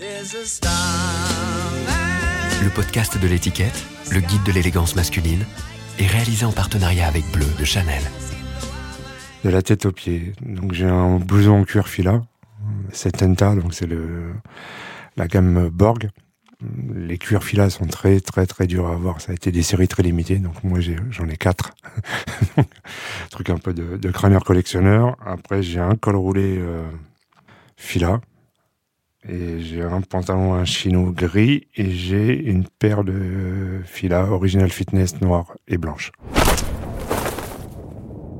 Le podcast de l'étiquette, le guide de l'élégance masculine, est réalisé en partenariat avec Bleu de Chanel. De la tête aux pieds. Donc j'ai un blouson en cuir fila, c'est Tenta, donc c'est le la gamme Borg. Les cuirs filas sont très très très durs à avoir. Ça a été des séries très limitées, donc moi j'en ai, quatre. truc un peu de, de crâneur collectionneur. Après j'ai un col roulé euh, fila et j'ai un pantalon un chino gris et j'ai une paire de fila original fitness noire et blanche.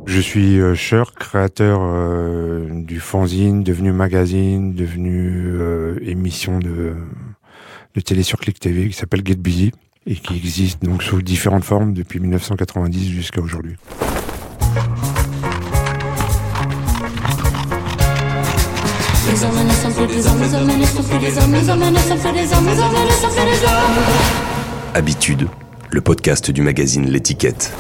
Je suis euh, créateur euh, du fanzine, devenu magazine, devenu euh, émission de, de télé sur Click TV qui s'appelle Get Busy et qui existe donc sous différentes formes depuis 1990 jusqu'à aujourd'hui. Habitude, le podcast du magazine L'étiquette.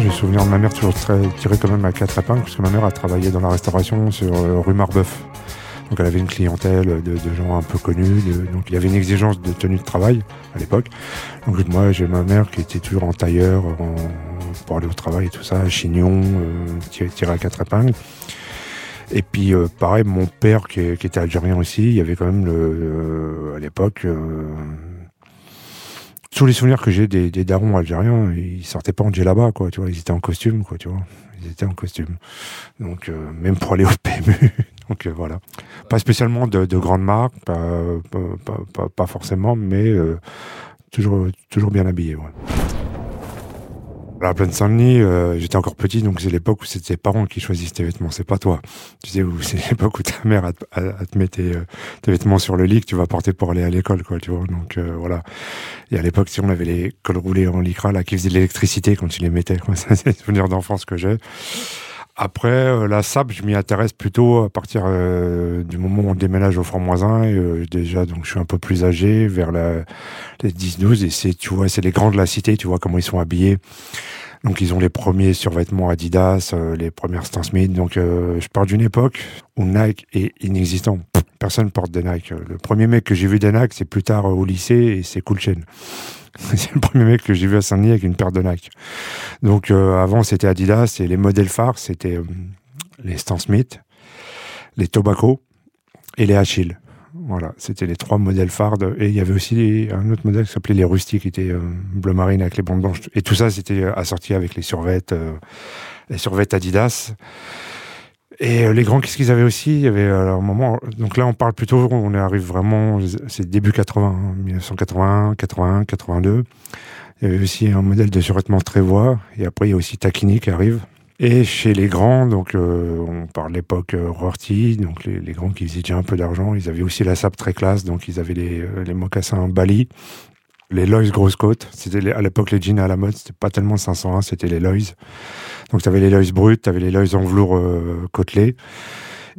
J'ai souvenir de ma mère toujours très, tirée quand même à quatre épingles, parce que ma mère a travaillé dans la restauration sur euh, rue Marbeuf. Donc elle avait une clientèle de, gens un peu connus, donc il y avait une exigence de tenue de travail à l'époque. Donc moi j'ai ma mère qui était toujours en tailleur pour aller au travail et tout ça, chignon, euh, tiré à quatre épingles. Et puis euh, pareil, mon père qui, était algérien aussi, il y avait quand même le, euh, à l'époque euh, tous les souvenirs que j'ai des, des, darons algériens, ils sortaient pas en djellaba quoi, tu vois, ils étaient en costume quoi, tu vois, ils étaient en costume. Donc même pour aller au PMU, donc voilà, pas spécialement de, de grandes marques, pas, pas, pas, pas forcément, mais toujours toujours bien habillé. Ouais. À la plaine Saint-Denis, euh, j'étais encore petit, donc c'est l'époque où c'était tes parents qui choisissent tes vêtements, c'est pas toi. Tu sais, c'est l'époque où ta mère a, te met tes, euh, tes, vêtements sur le lit que tu vas porter pour aller à l'école, quoi, tu vois. Donc euh, voilà. Et à l'époque, si on avait les cols roulés en lycra là qui faisaient de l'électricité quand tu les mettais, quoi. c'est des souvenirs d'enfance que j'ai. Après, euh, la SAP, je m'y intéresse plutôt à partir euh, du moment où on déménage au Franc-Moisin. Euh, déjà, donc, je suis un peu plus âgé, vers la, les 10-12. Et c'est, tu vois, c'est les grands de la cité, tu vois comment ils sont habillés. Donc, ils ont les premiers survêtements Adidas, les premières Stan Smith. Donc, je pars d'une époque où Nike est inexistant. Personne porte des Nike. Le premier mec que j'ai vu des Nike, c'est plus tard au lycée et c'est Cool Chain. c'est le premier mec que j'ai vu à Saint-Denis avec une paire de Nike. Donc euh, avant c'était Adidas et les modèles phares c'était euh, les Stan Smith, les Tobacco et les Achille. Voilà, c'était les trois modèles phares. Et il y avait aussi un autre modèle qui s'appelait les Rusty, qui était euh, bleu marine avec les bandes blanches. Et tout ça, c'était assorti avec les survêtes, les survêtes Adidas. Et euh, les grands, qu'est-ce qu'ils avaient aussi? Il y avait euh, un moment. Donc là, on parle plutôt. On arrive vraiment. C'est début 80, 1981, 81, 82. Il y avait aussi un modèle de survêtement Trévois. Et après, il y a aussi Takini qui arrive. Et chez les grands, donc euh, on parle l'époque Rorty, donc les, les, grands qui faisaient déjà un peu d'argent, ils avaient aussi la sape très classe, donc ils avaient les, les mocassins Bali, les Lois grosse côte. C'était à l'époque les jeans à la mode, c'était pas tellement 501, c'était les Lois. Donc tu avais les Lois bruts, tu avais les Lois en velours euh, côtelés.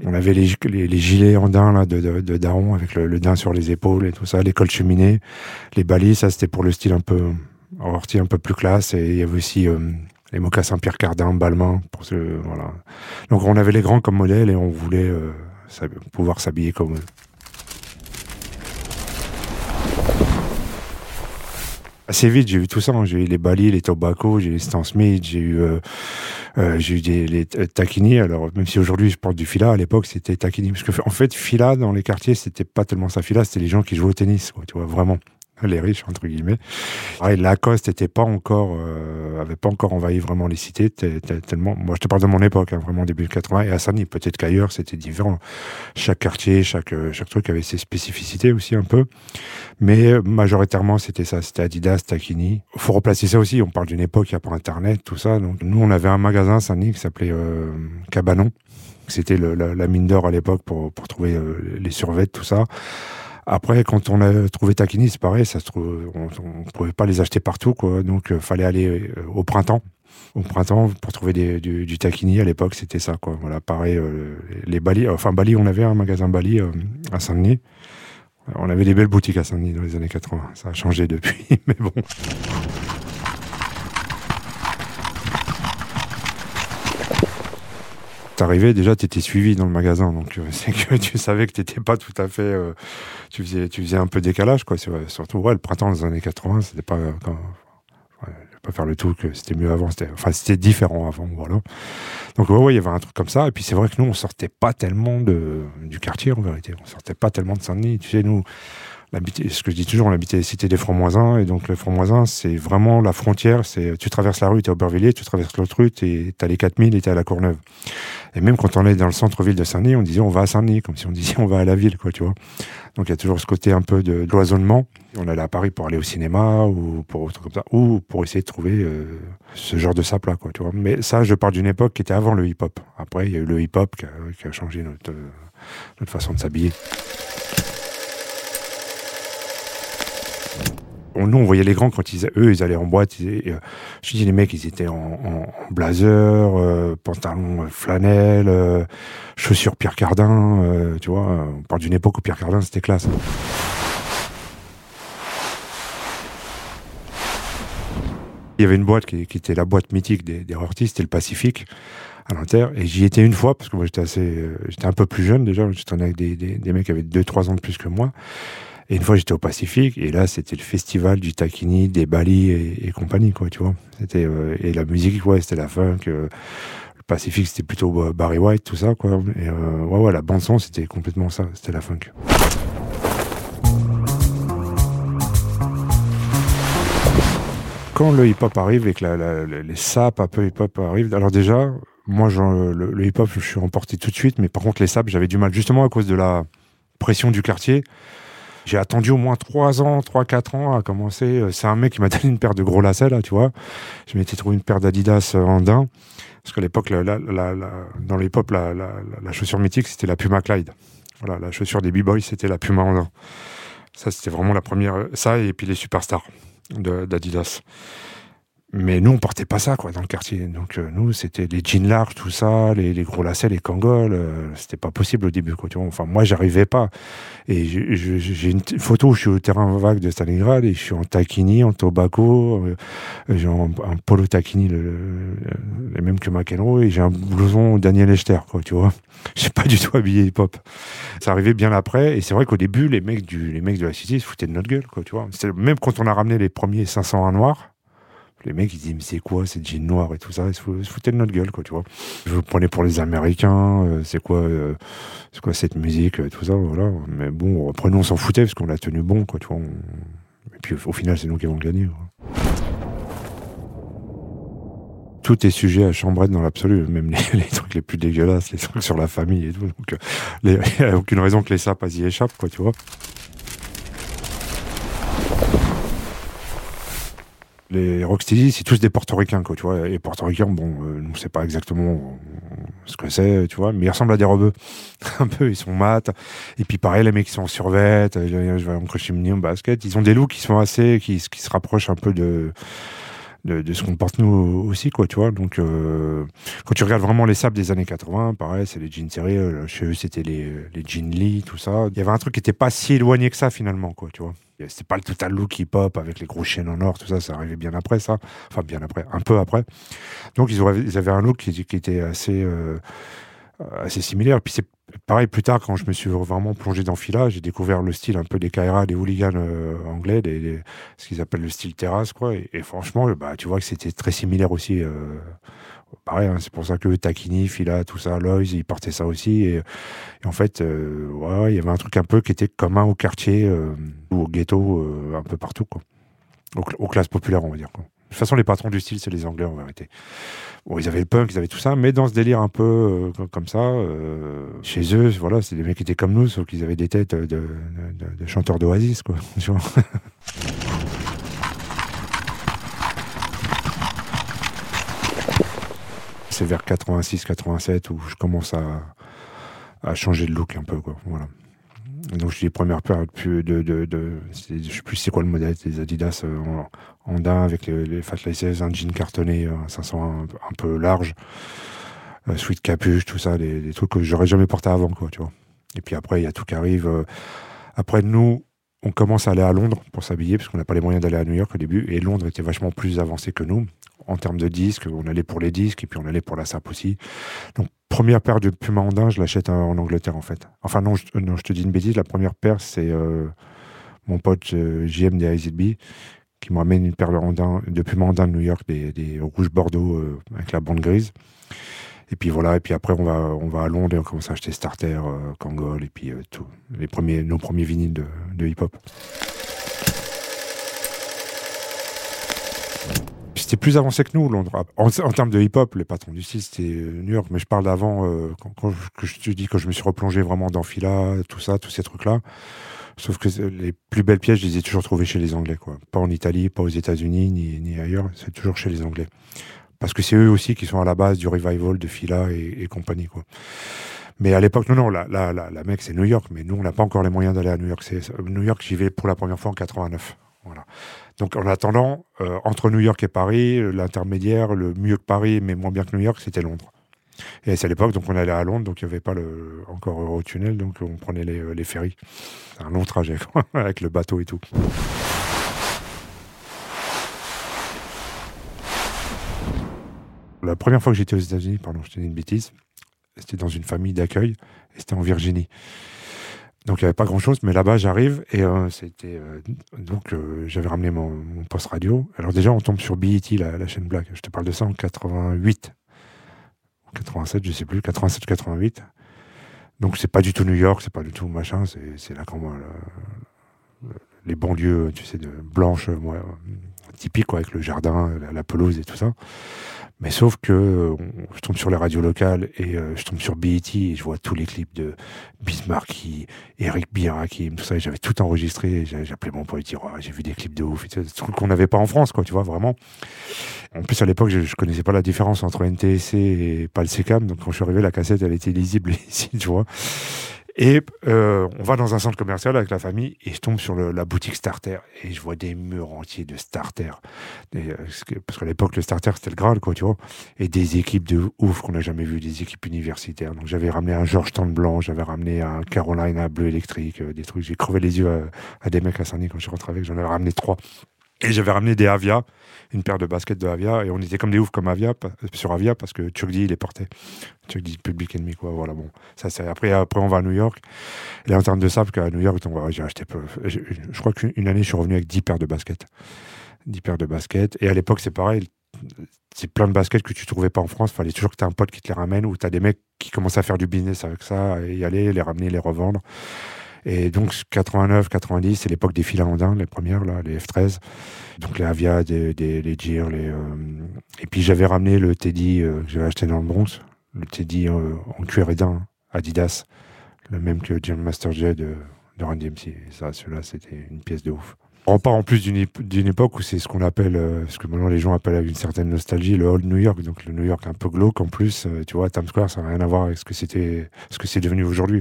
On avait les, les, gilets en daim là, de, de, de daron avec le, le, daim sur les épaules et tout ça, les cols cheminés, les balises, ça c'était pour le style un peu orti un peu plus classe. Et il y avait aussi euh, les mocassins Pierre Cardin, Balmain, pour ce voilà. Donc on avait les grands comme modèle et on voulait euh, pouvoir s'habiller comme eux. assez vite, j'ai eu tout ça. Hein. J'ai eu les Bali, les Tobacco, j'ai eu les Stan Smith, j'ai eu, euh, euh, eu des, les Taquini. Alors, même si aujourd'hui je porte du fila, à l'époque c'était Taquini. Parce que, en fait, fila dans les quartiers, c'était pas tellement ça fila, c'était les gens qui jouaient au tennis, tu vois, vraiment les riches entre guillemets. Pareil, Lacoste était pas encore, euh, avait pas encore envahi vraiment les cités tellement. Moi, je te parle de mon époque, hein, vraiment début 80 et à Saint-Denis. Peut-être qu'ailleurs c'était différent. Chaque quartier, chaque euh, chaque truc avait ses spécificités aussi un peu, mais euh, majoritairement c'était ça, c'était Adidas, Takini. Faut replacer ça aussi. On parle d'une époque il n'y a pas Internet, tout ça. Donc nous, on avait un magasin à Saint-Denis qui s'appelait euh, Cabanon. C'était la, mine d'or à l'époque pour pour trouver les survêtements, tout ça. Après, quand on a trouvé Takini, c'est pareil, ça se trouve, on ne pouvait pas les acheter partout. Donc, euh, fallait aller euh, au printemps. Au printemps, pour trouver des, du, du à l'époque, c'était ça, quoi. Voilà, pareil, euh, les Bali, enfin, Bali, on avait un magasin Bali à Saint-Denis. On avait des belles boutiques à Saint-Denis dans les années 80. Ça a changé depuis, mais bon. T'arrivais, déjà, t'étais suivi dans le magasin. Donc, c'est que tu savais que t'étais pas tout à fait. tu, faisais, tu faisais un peu décalage, quoi. Surtout, ouais, le printemps des années 80, c'était pas. Quand, pas faire le tout que c'était mieux avant. C'était, enfin, c'était différent avant, voilà. Donc, ouais, il y avait un truc comme ça. Et puis, c'est vrai que nous, on sortait pas tellement de, du quartier, en vérité. On sortait pas tellement de Saint-Denis. Tu sais, nous, ce que je dis toujours, on habitait les cités des Francs-Moisins, et donc les Francs-Moisins, c'est vraiment la frontière, c'est, tu traverses la rue, t'es à Aubervilliers, tu traverses l'autre rue, t'es, t'as les 4000 et t'es à la Courneuve. Et même quand on est dans le centre-ville de Saint-Denis, on disait on va à Saint-Denis, comme si on disait on va à la ville, quoi, tu vois. Donc il y a toujours ce côté un peu de cloisonnement. On allait à Paris pour aller au cinéma ou pour autre comme ça, ou pour essayer de trouver euh, ce genre de sap là, quoi, tu vois. Mais ça, je parle d'une époque qui était avant le hip-hop. Après, il y a eu le hip-hop qui qui a changé notre, notre façon de s'habiller. Nous, on voyait les grands quand ils, eux, ils allaient en boîte. Euh, je dis les mecs, ils étaient en, blazer, euh, pantalon euh, flanelle, chaussures Pierre Cardin. tu vois, on parle d'une époque où Pierre Cardin c'était classe. Il y avait une boîte qui, était la boîte mythique des, des c'était le Pacifique à l'Inter. Et j'y étais une fois parce que moi j'étais assez, j'étais un peu plus jeune déjà. J'étais avec des, des, des mecs qui avaient 2-3 ans de plus que moi. Et une fois, j'étais au Pacifique, et là, c'était le festival du taquini, des Bali et, compagnie, quoi, tu vois. Euh, et la musique, ouais, c'était la funk. Euh, le Pacifique, c'était plutôt euh, Barry White, tout ça, quoi. Et ouais, ouais, la bande-son, c'était complètement ça, c'était la funk. Quand le hip-hop arrive et que les sapes un peu hip-hop arrivent, alors déjà, moi, le, le hip-hop, je suis emporté tout de suite, mais par contre, les sapes, j'avais du mal, justement à cause de la pression du quartier. J'ai attendu au moins 3 ans, 3-4 ans à commencer. Euh, c'est un mec qui m'a donné une paire de gros lacets, là, tu vois. Je m'étais trouvé une paire d'Adidas euh, en. Parce qu'à l'époque, dans l'époque, la, la, chaussure mythique, c'était la Puma Clyde. Voilà, la chaussure des B-Boys, c'était la Puma en. Ça, c'était vraiment la première. Ça, et puis les superstars d'Adidas. Mais nous, on portait pas ça, quoi, dans le quartier. Donc, euh, nous, c'était les jeans larges, tout ça, les, les gros lacets, les kangols. Euh, c'était pas possible au début, quoi. Tu vois. Enfin, moi, j'arrivais pas. Et j'ai une photo où je suis au terrain vague de Stalingrad et je suis en taquini, en tobacco. Euh, j'ai un, polo taquini, le, le, même que McEnroe, et j'ai un blouson Daniel Echter, quoi, tu vois. J'ai pas du tout habillé hip-hop. Ça arrivait bien après. Et c'est vrai qu'au début, les mecs, du, les mecs de la cité se foutaient de notre gueule, quoi, tu vois. Même quand on a ramené les premiers 500 à noir, les mecs, ils disent, mais c'est quoi cette jean noire et tout ça? Ils se foutaient de notre gueule, quoi, tu vois. Je vous prenais pour les Américains, euh, c'est quoi, euh, quoi cette musique, euh, tout ça, voilà. Mais bon, après, nous, on s'en foutait parce qu'on l'a tenu bon, quoi, tu vois. Et puis, au final, c'est nous qui avons gagné. Tout est sujet à chambrette dans l'absolu, même les, trucs les plus dégueulasses, les trucs sur la famille et tout. Donc, il n'y a aucune raison que les sapes y échappent, quoi, tu vois. Les Rocksteady, c'est tous des portoricains, quoi, tu vois. Et portoricains, bon, euh, on sait pas exactement euh, ce que c'est, tu vois, mais ils ressemblent à des rebeux. un peu, ils sont mat. Et puis pareil, les mecs qui sont en survêt, euh, je vais en en basket, ils ont des looks qui sont assez, qui, se rapprochent un peu de, de, ce qu'on porte nous aussi, quoi, tu vois. Donc, euh, quand tu regardes vraiment les sables des années 80, pareil, c'est les jeans serrés, chez eux, c'était les, les jeans Lee, tout ça. Il y avait un truc qui était pas si éloigné que ça, finalement, quoi, tu vois. C'était pas le total look hip-hop avec les gros chaînes en or, tout ça, ça arrivait bien après ça. Enfin, bien après, un peu après. Donc, ils, auraient, ils avaient un look qui, qui était assez, euh, assez similaire. Puis c'est pareil, plus tard, quand je me suis vraiment plongé dans Fila, j'ai découvert le style un peu des Kaira, des hooligans euh, anglais, des, ce qu'ils appellent le style terrasse, quoi. Et, franchement, bah, tu vois que c'était très similaire aussi. Euh, pareil, hein, c'est pour ça que Takini, Fila, tout ça, Lois, ils portaient ça aussi. Et, en fait, euh, il y avait un truc un peu qui était commun au quartier ou au ghetto, un peu partout, quoi. Aux, classes populaires, on va dire. De toute façon, les patrons du style, c'est les Anglais en vérité. Bon, ils avaient le punk, ils avaient tout ça, mais dans ce délire un peu euh, comme ça, euh, chez eux, voilà, c'est des mecs qui étaient comme nous, sauf qu'ils avaient des têtes de, de, de chanteurs d'Oasis, quoi. c'est vers 86-87 où je commence à, changer de look un peu. Voilà. Donc, j'ai les premières paires de, de, de, je sais plus c'est quoi le modèle, des Adidas euh, en, daim avec les, les Fat Laces, un jean cartonné, un 500 un, peu large, euh, sweat capuche, tout ça, des, trucs que j'aurais jamais porté avant. Et puis après, il y a tout qui arrive. Euh, après, nous, on commence à aller à Londres pour s'habiller, parce qu'on n'a pas les moyens d'aller à New York au début, et Londres était vachement plus avancé que nous en termes de disques. On allait pour les disques, et puis on allait pour la SAP aussi. Donc, première paire de Puma Andin, je l'achète en, Angleterre en fait. Enfin non je, non, je te dis une bêtise, la première paire c'est mon pote JM des IZB qui me ramène une paire de, de Puma Andin de New York, des, des rouges bordeaux avec la bande grise. Et puis voilà, et puis après on va, on va à Londres et on commence à acheter Starter, euh, Kangol, et puis euh, tout, les premiers, nos premiers vinyles de hip-hop. C'était plus avancé que nous, Londres. En, en termes de hip-hop, les patrons du style, c'était euh, New York. Mais je parle d'avant, euh, quand, je te dis que je me suis replongé vraiment dans Fila, tout ça, tous ces trucs-là. Sauf que les plus belles pièces, je les ai toujours trouvées chez les Anglais, quoi. Pas en Italie, pas aux États-Unis, ni, ni ailleurs. C'est toujours chez les Anglais parce que c'est eux aussi qui sont à la base du revival de Fila et, compagnie quoi. Mais à l'époque, non, non, la, la, la, la mec, c'est New York, mais nous, on n'a pas encore les moyens d'aller à New York. C'est New York, j'y vais pour la première fois en 89. Donc, en attendant, euh, entre New York et Paris, l'intermédiaire, le mieux que Paris, mais moins bien que New York, c'était Londres. Et c'est à l'époque, donc on allait à Londres, donc il n'y avait pas le, encore Eurotunnel, donc on prenait les, les ferries. Un long trajet, avec le bateau et tout. La première fois que j'étais aux États-Unis, pardon, je tenais une bêtise, c'était dans une famille d'accueil, et c'était en Virginie. Donc il n'y avait pas grand-chose, mais là-bas j'arrive et euh, c'était euh, donc euh, j'avais ramené mon, poste radio. Alors déjà on tombe sur BET, la, la, chaîne Black. Je te parle de ça en 88, 87, je sais plus, 87 88. Donc c'est pas du tout New York, c'est pas du tout machin, c'est là quand les banlieues, tu sais, de blanches, moi, typiques quoi, avec le jardin, la pelouse et tout ça. Mais sauf que euh, je tombe sur les radios locales et euh, je tombe sur BET et je vois tous les clips de Bismarck, Eric Birakim, tout ça. J'avais tout enregistré. Appelé mon pote et j'ai vu des clips de ouf, des trucs qu'on n'avait pas en France, quoi. Tu vois vraiment. En plus à l'époque, je, je connaissais pas la différence entre NTSC et PAL-SECAM. Donc quand je suis arrivé, la cassette, elle était lisible ici, tu vois. Et euh, on va dans un centre commercial avec la famille et je tombe sur la boutique Starter et je vois des murs entiers de Starter. Euh, parce qu'à l'époque, le Starter, c'était le Graal, quoi, tu vois. Et des équipes de ouf qu'on n'a jamais vu, des équipes universitaires. Donc j'avais ramené un Georgetown blanc, j'avais ramené un Carolina bleu électrique, euh, des trucs. J'ai crevé les yeux à, à des mecs à Saint-Denis quand je suis rentré avec. J'en avais ramené trois. Et j'avais ramené des Avia, une paire de baskets de Avia, et on était comme des oufs comme Avia, sur Avia parce que D, il les portait. D, Public Enemy, quoi. Voilà, bon. Ça, c'est, après, après, on va à New York. Et en termes de ça, parce qu'à New York, j'ai acheté peu. Je, crois qu'une année, je suis revenu avec 10 paires de baskets. 10 paires de baskets. Et à l'époque, c'est pareil. C'est plein de baskets que tu trouvais pas en France. Fallait toujours que tu aies un pote qui te les ramène ou tu as des mecs qui commencent à faire du business avec ça et y aller, les ramener, les revendre. Et donc 89, 90, c'est l'époque des filandins, les premières, là, les F13. Donc les Avia, les Gear, les, euh... et puis j'avais ramené le Teddy euh, que j'avais acheté dans le Bronx, le Teddy euh, en cuir édin, Adidas, le même que Jim Master J de, de Randy MC. Et ça, celui-là, c'était une pièce de ouf. On part en plus d'une époque où c'est ce qu'on appelle, euh, ce que maintenant les gens appellent avec une certaine nostalgie, le old New York. Donc le New York un peu glauque en plus. Euh, tu vois, Times Square, ça n'a rien à voir avec ce que c'était, ce que c'est devenu aujourd'hui.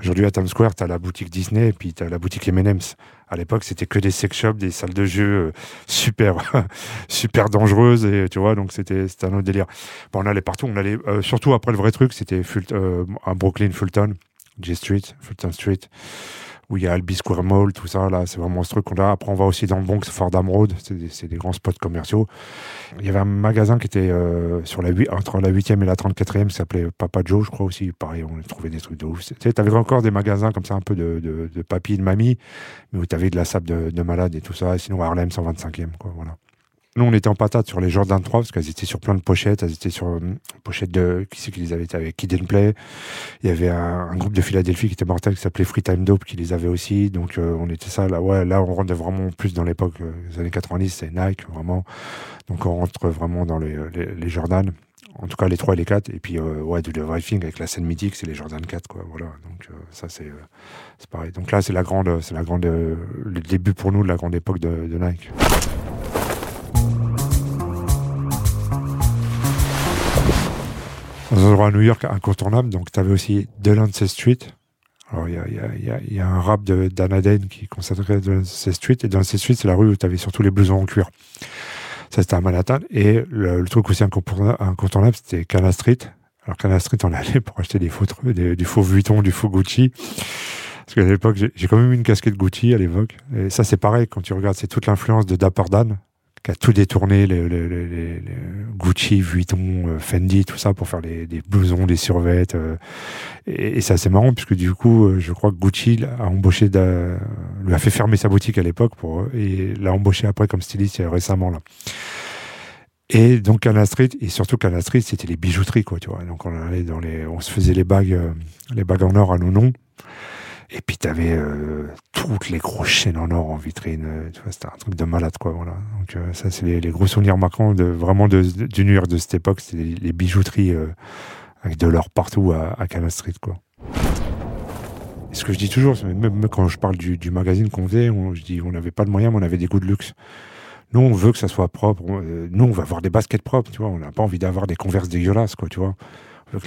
Aujourd'hui à Times Square, t'as la boutique Disney et puis t'as la boutique M&M's. À l'époque, c'était que des sex shops, des salles de jeu euh, super, super dangereuses et tu vois, donc c'était, un autre délire. Bon, on allait partout, on allait surtout après le vrai truc, c'était à Brooklyn, Fulton, J Street, Fulton Street où il y a Albi Square Mall, tout ça, là, c'est vraiment ce truc qu'on a. Après, on va aussi dans le Bronx, Fordham Road, c'est des, grands spots commerciaux. Il y avait un magasin qui était euh, sur la, entre la 8e et la 34e, qui s'appelait Papa Joe, je crois aussi. Pareil, on trouvait des trucs de ouf. Tu avais encore des magasins comme ça, un peu de, de, de papy et de mamie, mais où tu avais de la sable de, de malade et tout ça. Sinon, Harlem 125e, quoi, voilà. Nous, on était en patate sur les Jordan 3 parce qu'elles étaient sur plein de pochettes. Elles étaient sur euh, pochette de qui c'est qui les avait avec Kid Play. Il y avait un, groupe de Philadelphie qui était mortel qui s'appelait Free Time Dope qui les avait aussi. Donc euh, on était ça là. Ouais, là on rentre vraiment plus dans l'époque euh, des années 90. C'est Nike vraiment. Donc on rentre vraiment dans les, les, Jordan. En tout cas les 3 et les 4 et puis euh, ouais du Everything avec la scène mythique c'est les Jordan 4 quoi voilà donc ça c'est c'est pareil donc là c'est la grande c'est la grande le début pour nous de la grande époque de, de Nike un endroit à New York incontournable. Donc, tu avais aussi Delancey Street. Alors, il y a, un rap de Dan qui consacrait Delancey Street. Et Delancey Street, c'est la rue où tu avais surtout les blousons en cuir. Ça, c'était à Manhattan. Et le, truc aussi incontournable, c'était Canal Street. Alors, Canal Street, on allait pour acheter des faux des, du faux Vuitton, du faux Gucci. Parce qu'à l'époque, j'ai quand même eu une casquette Gucci à l'époque. Et ça, c'est pareil, quand tu regardes, c'est toute l'influence de Dapper Dan, qui a tout détourné, les, les, les, Gucci, Vuitton, Fendi, tout ça pour faire des blousons, des survettes. et, et c'est assez marrant puisque du coup, je crois que Gucci a embauché, lui a fait fermer sa boutique à l'époque pour et l'a embauché après comme styliste récemment là. Et donc Canal Street, et surtout Canal Street, c'était les bijouteries, quoi, tu vois. Donc on allait dans les, on se faisait les bagues, euh, les bagues en or à nos noms. Et puis t'avais euh, toutes les grosses chaînes en or en vitrine. Euh, tu c'était un truc de malade, quoi. Voilà. Donc ça, c'est les, gros souvenirs marquants de vraiment de, du New de cette époque. C'était les, bijouteries avec de l'or partout à, à, Canal Street, quoi. Ce que je dis toujours, même quand je parle du, magazine qu'on faisait, on, je dis, on n'avait pas de moyens, mais on avait des goûts de luxe. Nous, on veut que ça soit propre. Euh, nous, on va avoir des baskets propres, tu vois. On n'a pas envie d'avoir des converses dégueulasses, quoi, tu vois.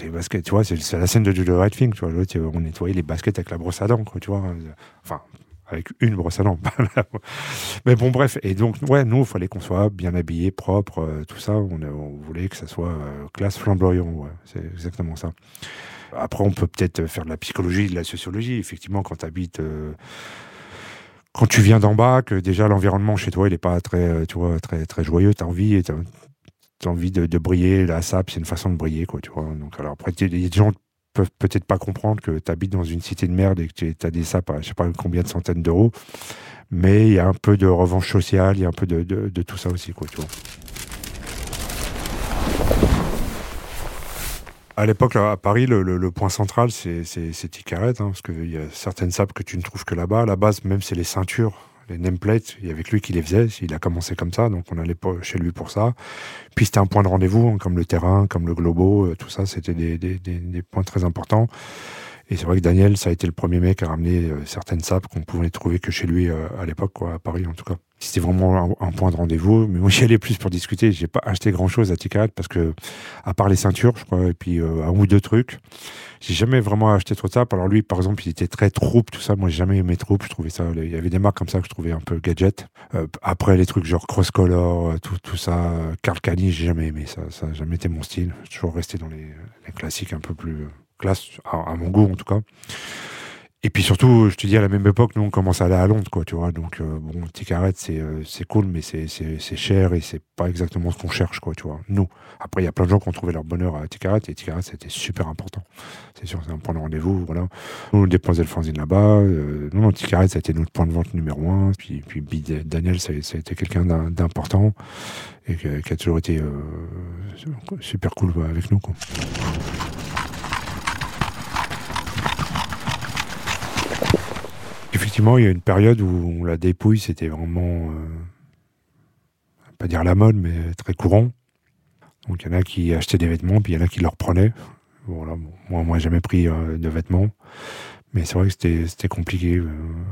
Les baskets, tu vois, c'est la scène de The Right Thing, tu vois. L'autre, on nettoyait les baskets avec la brosse à dents, quoi, tu vois. Enfin, avec une brosse à dents. Mais bon, bref. Et donc, ouais, nous, il fallait qu'on soit bien habillé, propre, euh, tout ça. On, voulait que ça soit euh, classe flamboyant. C'est exactement ça. Après, on peut peut-être faire de la psychologie, de la sociologie. Effectivement, quand tu habites quand tu viens d'en bas, que déjà l'environnement chez toi, il n'est pas très, euh, tu vois, très, très joyeux, tu as envie, as, envie de, briller. La sap, c'est une façon de briller, quoi, tu vois. Donc, alors après, des gens peuvent peut-être pas comprendre que tu habites dans une cité de merde et que tu as des sapes à je sais pas combien de centaines d'euros. Mais il y a un peu de revanche sociale, il y a un peu de, de tout ça aussi, quoi, tu. À l'époque, à Paris, le, point central, c'est Ticaret, hein, parce qu'il y a certaines sapes que tu ne trouves que là-bas. À la base, même c'est les ceintures, les nameplates, il y avait lui qui les faisait. Il a commencé comme ça, donc on allait chez lui pour ça. Puis c'était un point de rendez-vous, hein, comme le terrain, comme le globo, euh, tout ça, c'était des, des, points très importants. Et c'est vrai que Daniel, ça a été le premier mec à ramener euh, certaines sapes qu'on pouvait trouver que chez lui euh, à l'époque, à Paris en tout cas. C'était vraiment un, point de rendez-vous. Mais moi, j'y allais plus pour discuter. J'ai pas acheté grand chose à Ticaret parce que, à part les ceintures, je crois, et puis euh, un ou deux trucs, j'ai jamais vraiment acheté trop de ça. Alors lui, par exemple, il était très troupe, tout ça. Moi, j'ai jamais aimé troupe. Je trouvais ça. Il y avait des marques comme ça que je trouvais un peu gadget. Euh, après, les trucs genre Cross Color, euh, tout, tout ça. Carl Cani, j'ai jamais aimé ça. Ça n'a jamais été mon style. J'ai toujours resté dans les, classiques un peu plus classe, à mon goût en tout cas. Et puis surtout, je te dis, à la même époque, nous, on commence à aller à Londres, quoi, tu vois. Donc, euh, bon, Ticaret, c'est euh, c'est cool, mais c'est cher et c'est pas exactement ce qu'on cherche, quoi, tu vois. Nous. Après, il y a plein de gens qui ont trouvé leur bonheur à Ticaret et Ticaret, c'était super important. C'est sûr, c'est un point de rendez-vous, voilà. Nous, on déposait le fanzine là-bas. Euh, non, Ticaret, ça a été notre point de vente numéro un. Puis, puis Daniel, ça, ça a été quelqu'un d'important et qui a toujours été euh, super cool avec nous, quoi. Effectivement, il y a une période où la dépouille, c'était vraiment, euh, pas dire la mode, mais très courant. Donc il y en a qui achetaient des vêtements, puis il y en a qui leur prenaient. Voilà, moi, moi, jamais pris euh, de vêtements, mais c'est vrai que c'était compliqué euh,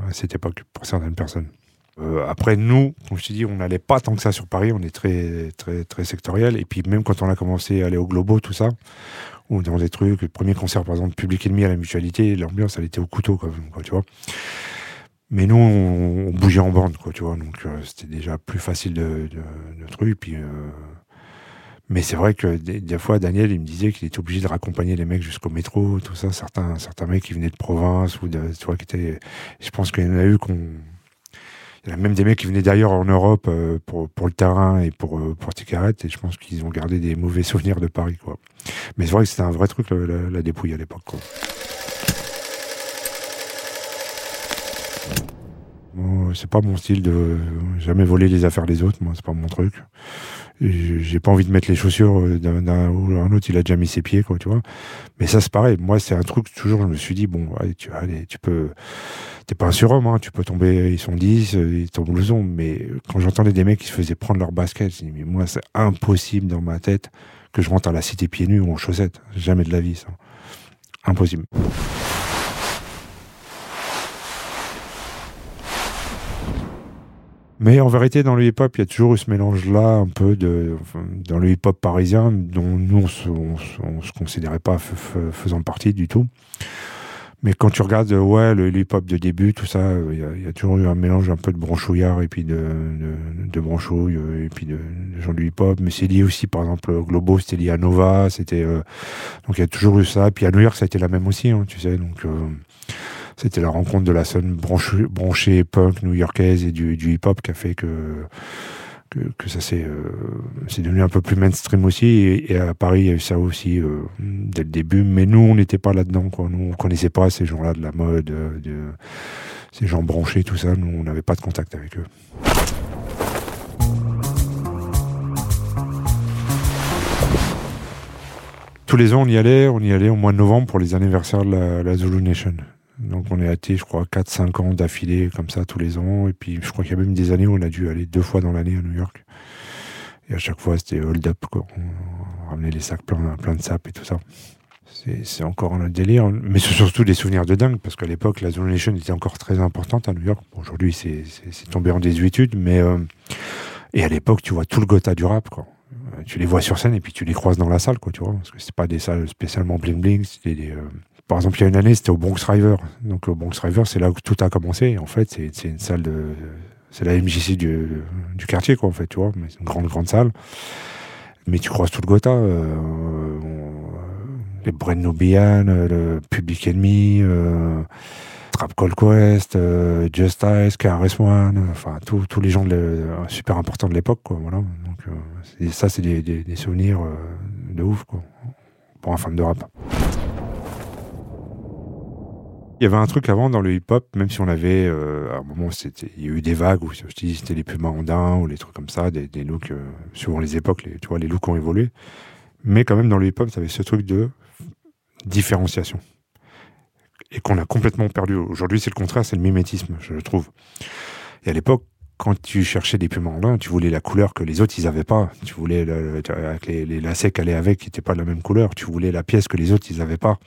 à cette époque pour certaines personnes. après, nous, comme je te dis, on n'allait pas tant que ça sur Paris, on est très, très, très sectoriel. Et puis, même quand on a commencé à aller au Globo, tout ça, ou dans des trucs, le premier concert, par exemple, Public Enemy à la Mutualité, l'ambiance, elle était au couteau, quoi, tu vois. Mais nous, on, bougeait en bande, quoi, tu vois. Donc, euh, c'était déjà plus facile de, de, de trucs. Puis, euh, mais c'est vrai que des, fois, Daniel, il me disait qu'il était obligé de raccompagner les mecs jusqu'au métro, tout ça. Certains, certains mecs qui venaient de province ou de, tu vois, qui étaient. Je pense qu'il y en a eu qu'on. Il y en a même des mecs qui venaient d'ailleurs en Europe euh, pour, pour le terrain et pour, pour Ticaret, et je pense qu'ils ont gardé des mauvais souvenirs de Paris, quoi. Mais c'est vrai que c'était un vrai truc, la, la dépouille à l'époque, quoi. C'est pas mon style de jamais voler les affaires des autres. Moi, c'est pas mon truc. J'ai pas envie de mettre les chaussures d'un ou un autre. Il a déjà mis ses pieds, quoi, tu vois. Mais ça, c'est pareil. Moi, c'est un truc toujours. Je me suis dit, bon, allez, tu, allez, tu peux. T'es pas un surhomme, hein, tu peux tomber. Ils sont 10, ils tombent blouson. Mais quand j'entendais des mecs qui se faisaient prendre leur basket, je me mais moi, c'est impossible dans ma tête que je rentre à la cité pieds nus ou en chaussettes. Jamais de la vie, ça. Impossible. Mais en vérité, dans le hip-hop, il y a toujours eu ce mélange-là, un peu de, dans le hip-hop parisien, dont nous, on, on, se considérait pas faisant partie du tout. Mais quand tu regardes, ouais, le hip-hop de début, tout ça, il y, a, toujours eu un mélange un peu de branchouillard et puis de, de, de branchouille et puis de, gens du hip-hop. Mais c'est lié aussi, par exemple, Globo, c'était lié à Nova, euh, donc il y a toujours eu ça. Puis à New York, ça a été la même aussi, hein, tu sais, donc, euh, c'était la rencontre de la scène branchée, punk new-yorkaise et du, hip-hop qui a fait que que, ça s'est c'est devenu un peu plus mainstream aussi. Et, à Paris, il y a eu ça aussi dès le début. Mais nous, on n'était pas là-dedans. Quoi. Nous, on connaissait pas ces gens-là de la mode, de, ces gens branchés, tout ça. Nous, on n'avait pas de contact avec eux. Tous les ans, on y allait, on y allait au mois de novembre pour les anniversaires de la, Zulu Nation. Donc on est été, je crois, 4-5 ans d'affilée comme ça tous les ans. Et puis je crois qu'il y a même des années où on a dû aller deux fois dans l'année à New York. Et à chaque fois, c'était hold up. On ramenait les sacs pleins, plein de sap et tout ça. C'est encore un délire. Mais c'est surtout des souvenirs de dingue, parce qu'à l'époque, la Zulu Nation était encore très importante à New York. Aujourd'hui, c'est tombé en désuétude, mais... Euh, et à l'époque, tu vois tout le gotha du rap, quoi. Euh, tu les vois sur scène et puis tu les croises dans la salle, quoi, tu vois. Parce que c'est pas des salles spécialement bling bling. Des, euh, Par exemple, il y a une année, c'était au Bronx River. Donc, au Bronx River, c'est là où tout a commencé. en fait, c'est une salle de. C'est la MJC du, quartier, quoi, en fait, tu vois. Mais c'est une grande, grande salle. Mais tu croises tout le Gotha. Euh, les Brenno Bian, le Public Enemy. Trap Call Quest, euh, Justice, KRS One, enfin tous les gens super importants de l'époque, quoi. Voilà. Donc euh, ça, c'est des, souvenirs euh, de ouf, quoi, pour un fan de rap. Il y avait un truc avant dans le hip-hop, même si on avait, à un moment, il y a eu des vagues où je dis c'était les Pumas andins ou les trucs comme ça, des, looks, suivant les époques, les, tu vois, les looks ont évolué. Mais quand même, dans le hip-hop, ça avait ce truc de différenciation et qu'on a complètement perdu. Aujourd'hui, c'est le contraire, c'est le mimétisme, je trouve. Et à l'époque, quand tu cherchais des piments là, tu voulais la couleur que les autres, ils avaient pas. Tu voulais avec les, lacets qu'elle avec, qui n'étaient pas de la même couleur. Tu voulais la pièce que les autres, ils avaient pas.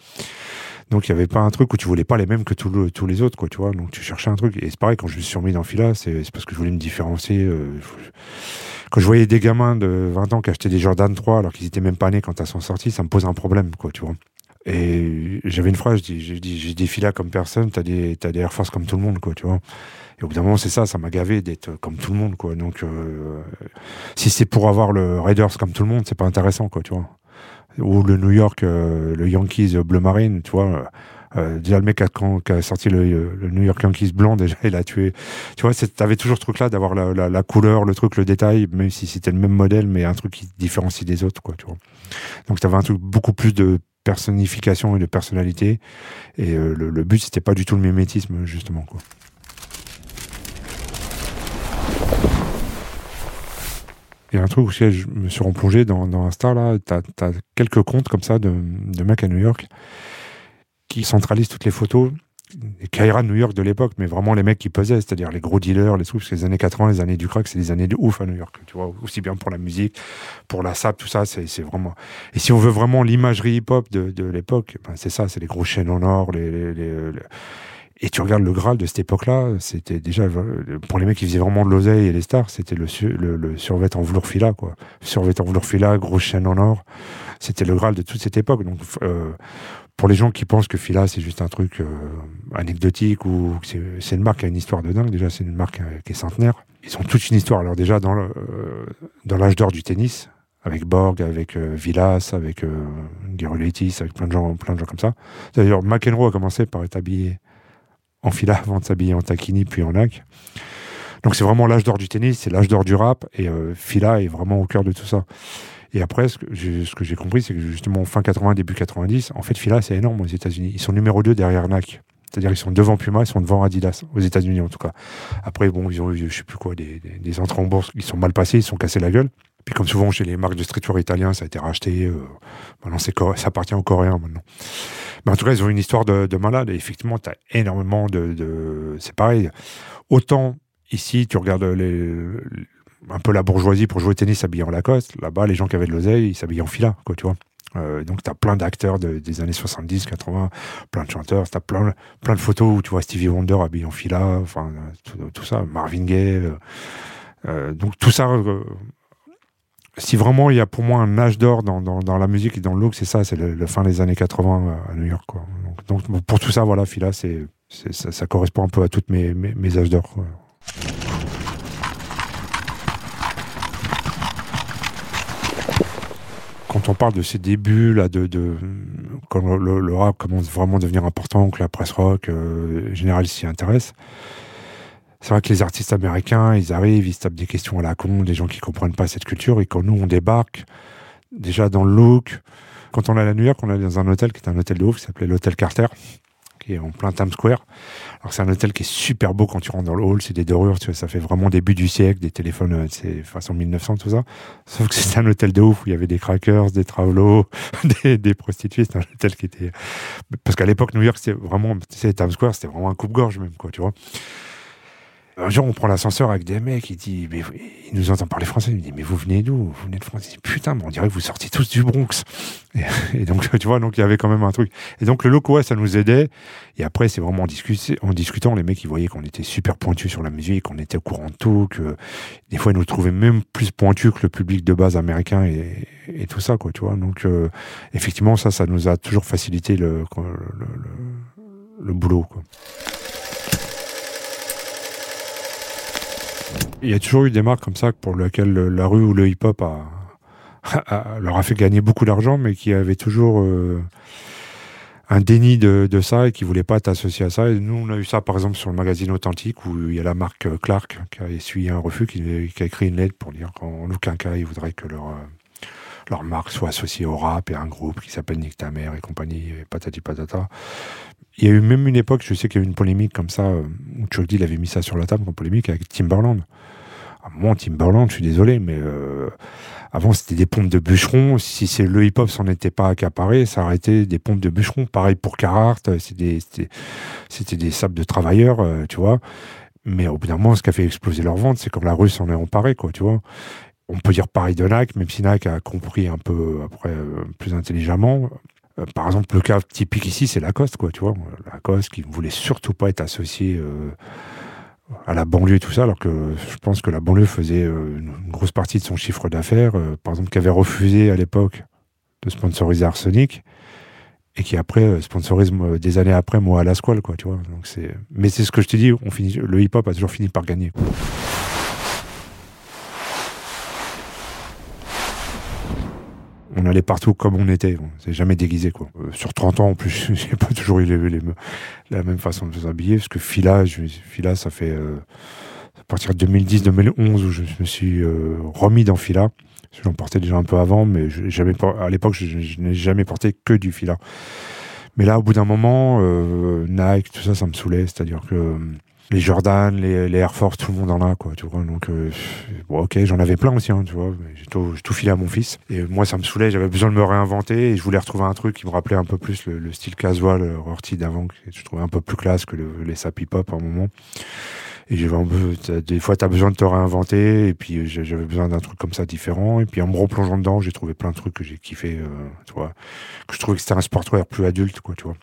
Donc il y avait pas un truc où tu voulais pas les mêmes que tous les autres, quoi, tu vois. Donc tu cherchais un truc. Et c'est pareil, quand je me suis remis dans Fila, c'est parce que je voulais me différencier. Euh, quand je voyais des gamins de 20 ans qui achetaient des Jordan 3 alors qu'ils étaient même pas nés quand elles sont sorties, ça me pose un problème, quoi, tu vois. Et j'avais une phrase, j'ai dit, j'ai des filas comme personne, t'as des, des Air Force comme tout le monde, quoi, tu vois. Et au bout d'un moment, c'est ça, ça m'a gavé d'être comme tout le monde, quoi. Donc, euh, si c'est pour avoir le Raiders comme tout le monde, c'est pas intéressant, quoi, tu vois. Ou le New York, euh, le Yankees bleu marine, tu vois. Euh, déjà le mec qui a, sorti le, New York Yankees blanc déjà il a tué tu vois t'avais toujours ce truc là d'avoir la, couleur le truc le détail même si c'était le même modèle mais un truc qui différencie des autres quoi tu vois donc t'avais un truc beaucoup plus de personnification et de personnalité. Et euh, le, but, c'était pas du tout le mimétisme, justement. Quoi. Il y a un truc aussi, je me suis replongé dans, Insta, là, t'as as quelques comptes comme ça de, de mecs à New York qui centralisent toutes les photos. Les Kaira New York de l'époque, mais vraiment les mecs qui pesaient, c'est-à-dire les gros dealers, les trucs, parce que les années 80, les années du crack, c'est des années de ouf à New York, tu vois, aussi bien pour la musique, pour la sap, tout ça, c'est vraiment. Et si on veut vraiment l'imagerie hip-hop de, l'époque, ben c'est ça, c'est les gros chaînes en or, les, et tu regardes le Graal de cette époque-là, c'était déjà, pour les mecs qui faisaient vraiment de l'oseille et les stars, c'était le, le, le survêt en velours fila, quoi. Survêt en velours fila, grosse chaîne en or. C'était le Graal de toute cette époque. Donc, euh, pour les gens qui pensent que Fila c'est juste un truc euh, anecdotique ou c'est une marque qui a une histoire de dingue, déjà c'est une marque euh, qui est centenaire. Ils ont toute une histoire. Alors déjà dans euh, l'âge d'or du tennis, avec Borg, avec Villas, avec Gerulaitis, avec plein de gens, plein de gens comme ça. D'ailleurs, McEnroe a commencé par être habillé en Fila avant de s'habiller en taquini puis en lac. Donc c'est vraiment l'âge d'or du tennis, c'est l'âge d'or du rap et Fila est vraiment au cœur de tout ça. Et après, ce que j'ai compris, c'est que justement, fin 80, début 90, en fait, Fila, c'est énorme aux États-Unis. Ils sont numéro 2 derrière Nike. C'est-à-dire, ils sont devant Puma, ils sont devant Adidas, aux États-Unis en tout cas. Après, bon, ils ont eu, je sais plus quoi, des, des, entrées en bourse qui sont mal passés, ils sont cassés la gueule. Puis, comme souvent chez les marques de streetwear italiens, ça a été racheté. Euh, maintenant, ça appartient aux Coréens maintenant. Mais en tout cas, ils ont une histoire de, de malade. Effectivement, tu as énormément de. c'est pareil. Autant ici, tu regardes un peu la bourgeoisie pour jouer au tennis s'habiller en Lacoste. Là-bas, les gens qui avaient de l'oseille, ils s'habillaient en fila, quoi, tu vois. Euh, donc, tu as plein d'acteurs des années 70, 80, plein de chanteurs. Tu as plein, plein de photos où tu vois Stevie Wonder habillé en fila, enfin, tout, ça, Marvin Gaye. Euh, euh, donc, tout ça, si vraiment il y a pour moi un âge d'or dans, dans, la musique et dans le look, c'est ça, c'est le, fin des années 80 à New York. Donc, pour tout ça, voilà, Fila, ça, correspond un peu à toutes mes, mes, âges d'or. quand on parle de ces débuts là, de quand le, rap commence vraiment à devenir important, que la presse rock euh, générale s'y intéresse, c'est vrai que les artistes américains, ils arrivent, ils se tapent des questions à la con, des gens qui comprennent pas cette culture, et quand nous, on débarque, déjà dans le look, quand on allait à New York, on allait dans un hôtel qui est un hôtel de ouf, qui s'appelait l'hôtel Carter, qui est en plein Times Square. Alors c'est un hôtel qui est super beau quand tu rentres dans le hall, c'est des dorures, tu vois, ça fait vraiment début du siècle, des téléphones, euh, c'est façon 1900, tout ça. Sauf que c'est un hôtel de ouf où il y avait des crackers, des travelots, des, des prostituées, c'est un hôtel qui était... Parce qu'à l'époque, New York, c'était vraiment, tu sais, Times Square, c'était vraiment un coupe-gorge même, quoi, tu vois. Un jour, on prend l'ascenseur avec des mecs, il dit, mais il nous entend parler français, il me dit, mais vous venez d'où? Vous venez de France? Il dit, putain, mais on dirait que vous sortez tous du Bronx. Et, donc, tu vois, donc il y avait quand même un truc. Et donc, le loco, ça nous aidait. Et après, c'est vraiment en, en discutant, les mecs, ils voyaient qu'on était super pointus sur la musique, qu'on était au courant de tout, que des fois, ils nous trouvaient même plus pointus que le public de base américain et, tout ça, quoi, tu vois. Donc, euh, effectivement, ça, ça nous a toujours facilité le, le, le, le boulot, quoi. Il y a toujours eu des marques comme ça pour lesquelles la rue ou le hip-hop a, leur a fait gagner beaucoup d'argent, mais qui avaient toujours euh, un déni de, ça et qui voulaient pas être associés à ça. Nous, on a eu ça par exemple sur le magazine Authentique où il y a la marque Clark qui a essuyé un refus, qui, a écrit une lettre pour dire qu'en aucun cas ils voudraient que leur euh, leur marque soit associée au rap et à un groupe qui s'appelle Nick ta mère et compagnie, et patati patata. Il y a eu même une époque, je sais qu'il y a eu une polémique comme ça, euh, où Chuck D avait mis ça sur la table, une polémique avec Timberland. Un moment, Timberland, je suis désolé, mais euh, avant c'était des pompes de bûcherons. Si c'est le hip-hop s'en était pas accaparé, ça été des pompes de bûcherons. Pareil pour Carhartt, c'était des, sables de travailleurs, euh, tu vois. Mais au bout d'un moment, ce qui a fait exploser leur vente, c'est comme la Russe s'en est emparée, quoi, tu vois. On peut dire pareil de Nike, même si Nike a compris un peu après plus intelligemment. Euh, par exemple, le cas typique ici, c'est Lacoste, quoi, tu vois. Lacoste qui ne voulait surtout pas être associé euh, à la banlieue et tout ça, alors que je pense que la banlieue faisait euh, une grosse partie de son chiffre d'affaires. par exemple, qui avait refusé à l'époque de sponsoriser Arsenic et qui après sponsorise des années après moi à la squale, quoi, tu vois. Donc mais c'est ce que je te dis, on finit, le hip-hop a toujours fini par gagner. On allait partout comme on était. On s'est jamais déguisé, quoi. Euh, sur 30 ans, en plus, j'ai pas toujours eu la même façon de s'habiller, parce que Fila, je, Fila, ça fait euh, à partir de 2010-2011 où je me suis euh, remis dans Fila. J'en portais déjà un peu avant, mais jamais, à l'époque, je, n'ai jamais porté que du Fila. Mais là, au bout d'un moment, Nike, tout ça, ça me saoulait. C'est-à-dire que les Jordan, les, Air Force, tout le monde en a, quoi, tu vois. Donc, euh, bon, ok, j'en avais plein aussi, hein, tu vois. J'ai tout, tout, filé à mon fils. Et moi, ça me saoulait, j'avais besoin de me réinventer et je voulais retrouver un truc qui me rappelait un peu plus le, style casual, le Rorty d'avant, je trouvais un peu plus classe que les Sappy Pop à un moment. Et j'avais un des fois, tu as besoin de te réinventer, et puis j'avais besoin d'un truc comme ça différent. Et puis en me replongeant dedans, j'ai trouvé plein de trucs que j'ai kiffé, euh, tu vois, que je trouvais que c'était un sportwear plus adulte, quoi, tu vois.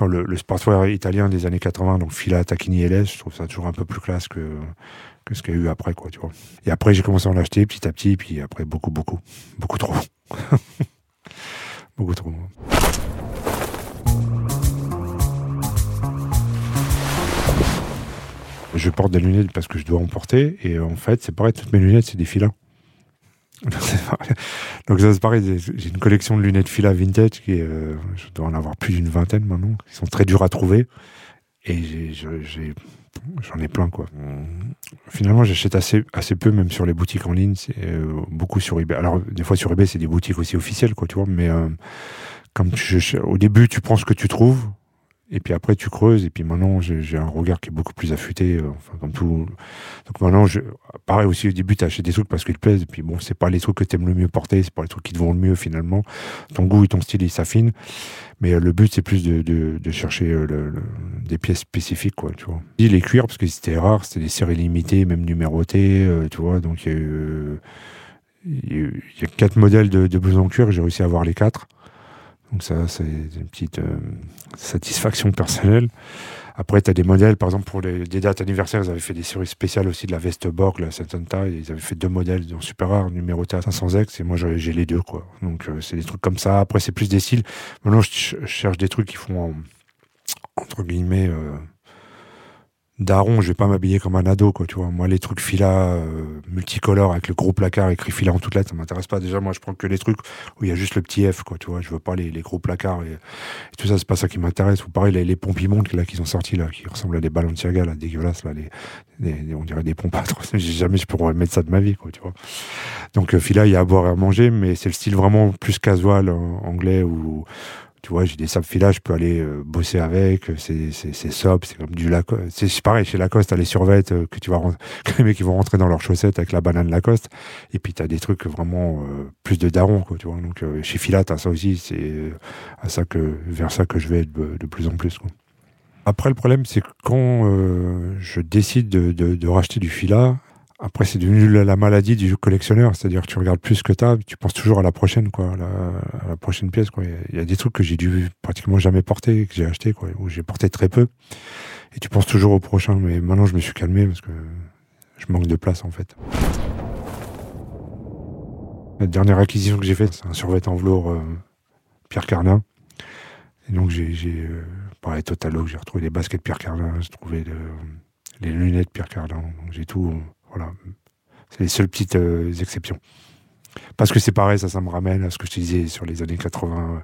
Le, le sportwear italien des années 80, donc Fila, Tacchini et je trouve ça toujours un peu plus classe que, que ce qu'il y a eu après, quoi, tu vois. Et après, j'ai commencé à en acheter petit à petit, puis après, beaucoup, beaucoup, beaucoup trop. beaucoup trop. je porte des lunettes parce que je dois en porter. Et en fait, c'est pareil, toutes mes lunettes, c'est des filins. Donc ça c'est pareil, j'ai une collection de lunettes fila vintage qui euh, je dois en avoir plus d'une vingtaine maintenant, qui sont très dures à trouver. Et j'en ai, plein quoi. Finalement, j'achète assez, assez peu, même sur les boutiques en ligne, euh, beaucoup sur eBay. Alors des fois sur eBay, c'est des boutiques aussi officielles quoi, tu vois. Mais euh, comme au début, tu prends ce que tu trouves et puis après, tu creuses. Et puis maintenant, j'ai un regard qui est beaucoup plus affûté. Euh, enfin, comme tout. Donc maintenant, je, pareil aussi, au début, tu achètes des trucs parce qu'ils te plaisent. Et puis bon, c'est pas les trucs que tu aimes le mieux porter. C'est pas les trucs qui te vont le mieux finalement. Ton goût et ton style, ils s'affinent. Mais euh, le but, c'est plus de, chercher euh, des pièces spécifiques, quoi, tu vois. Les cuirs, parce que c'était rare, c'était des séries limitées, même numérotées, tu vois. Donc il y a eu. il y a quatre modèles de, de blousons cuir. J'ai réussi à avoir les quatre. Donc ça, c'est une petite euh, satisfaction personnelle. Après, tu as des modèles, par exemple, pour les, des dates anniversaires, ils avaient fait des séries spéciales aussi de la veste Borg, la Satanta, ils avaient fait deux modèles dans super rare, numérotés à 500 X, et moi j'ai les deux, quoi. Donc euh, c'est des trucs comme ça. Après, c'est plus des styles. Maintenant, je, cherche des trucs qui font, entre guillemets, euh, daron, je vais pas m'habiller comme un ado, quoi, tu vois. Moi, les trucs fila euh, multicolores avec le gros placard écrit fila en toutes lettres, ça m'intéresse pas. Déjà, moi, je prends que les trucs où il y a juste le petit F, quoi, tu vois. Je veux pas les, gros placards et, tout ça, c'est pas ça qui m'intéresse. Ou pareil, les, les pompes là, qui sont sortis, là, qui ressemblent à des ballons de Balenciaga, là, dégueulasses, là, les, on dirait des pompes à Jamais je pourrais mettre ça de ma vie, quoi, tu vois. Donc, euh, fila, il y a à boire et à manger, mais c'est le style vraiment plus casual, anglais, ou tu vois, j'ai des sables fila, je peux aller euh, bosser avec, c'est, c'est, sop, c'est comme du Lacoste. C'est pareil, chez Lacoste, t'as les survêtes euh, que tu vas que les mecs qui vont rentrer dans leurs chaussettes avec la banane Lacoste. Et puis t'as des trucs vraiment euh, plus de daron, quoi, tu vois. Donc chez Fila, t'as ça aussi, c'est à ça que, vers ça que je vais de, de plus en plus, quoi. Après, le problème, c'est que quand je décide de, de, de racheter du Fila, après, c'est devenu la, maladie du collectionneur, c'est-à-dire que tu regardes plus que t'as, tu penses toujours à la prochaine, quoi, à la, prochaine pièce, quoi. Il y, a des trucs que j'ai dû pratiquement jamais porter, que j'ai acheté, quoi, ou j'ai porté très peu, et tu penses toujours au prochain. Mais maintenant, je me suis calmé parce que je manque de place, en fait. La dernière acquisition que j'ai faite, c'est un survêt en velours euh, Pierre Carlin. Et donc, j'ai, j'ai euh, pareil, Totalo, j'ai retrouvé les baskets Pierre Carlin, j'ai trouvé les lunettes Pierre Carlin. Donc, j'ai tout. Voilà. C'est les seules petites euh, exceptions. Parce que c'est pareil, ça, ça me ramène à ce que je te disais sur les années 80, euh,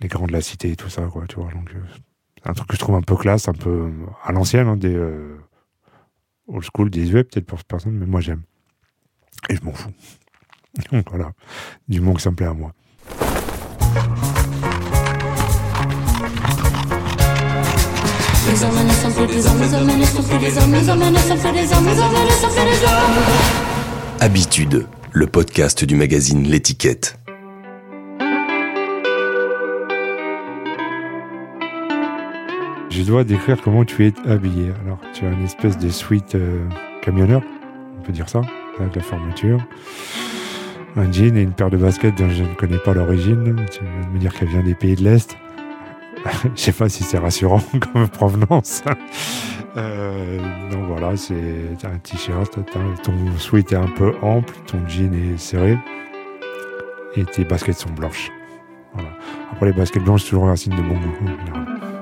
les grands de la cité et tout ça, quoi, tu vois. Donc, euh, un truc que je trouve un peu classe, un peu à l'ancienne, hein, des old school, des désuet peut-être pour personne, mais moi j'aime. Et je m'en fous. voilà. Du moment que ça me plaît à moi. Habitude, le podcast du magazine L'étiquette. Je dois décrire comment tu es habillé. Alors, tu as une espèce de suite euh, camionneur, on peut dire ça, avec la fermeture. Un jean et une paire de baskets dont je ne connais pas l'origine. Tu vas me dire qu'elle vient des pays de l'Est. Je sais pas si c'est rassurant comme provenance. Euh, voilà, c'est un t-shirt, ton sweat est un peu ample, ton jean est serré et tes baskets sont blanches. Après les baskets blanches, c'est toujours un signe de bon goût.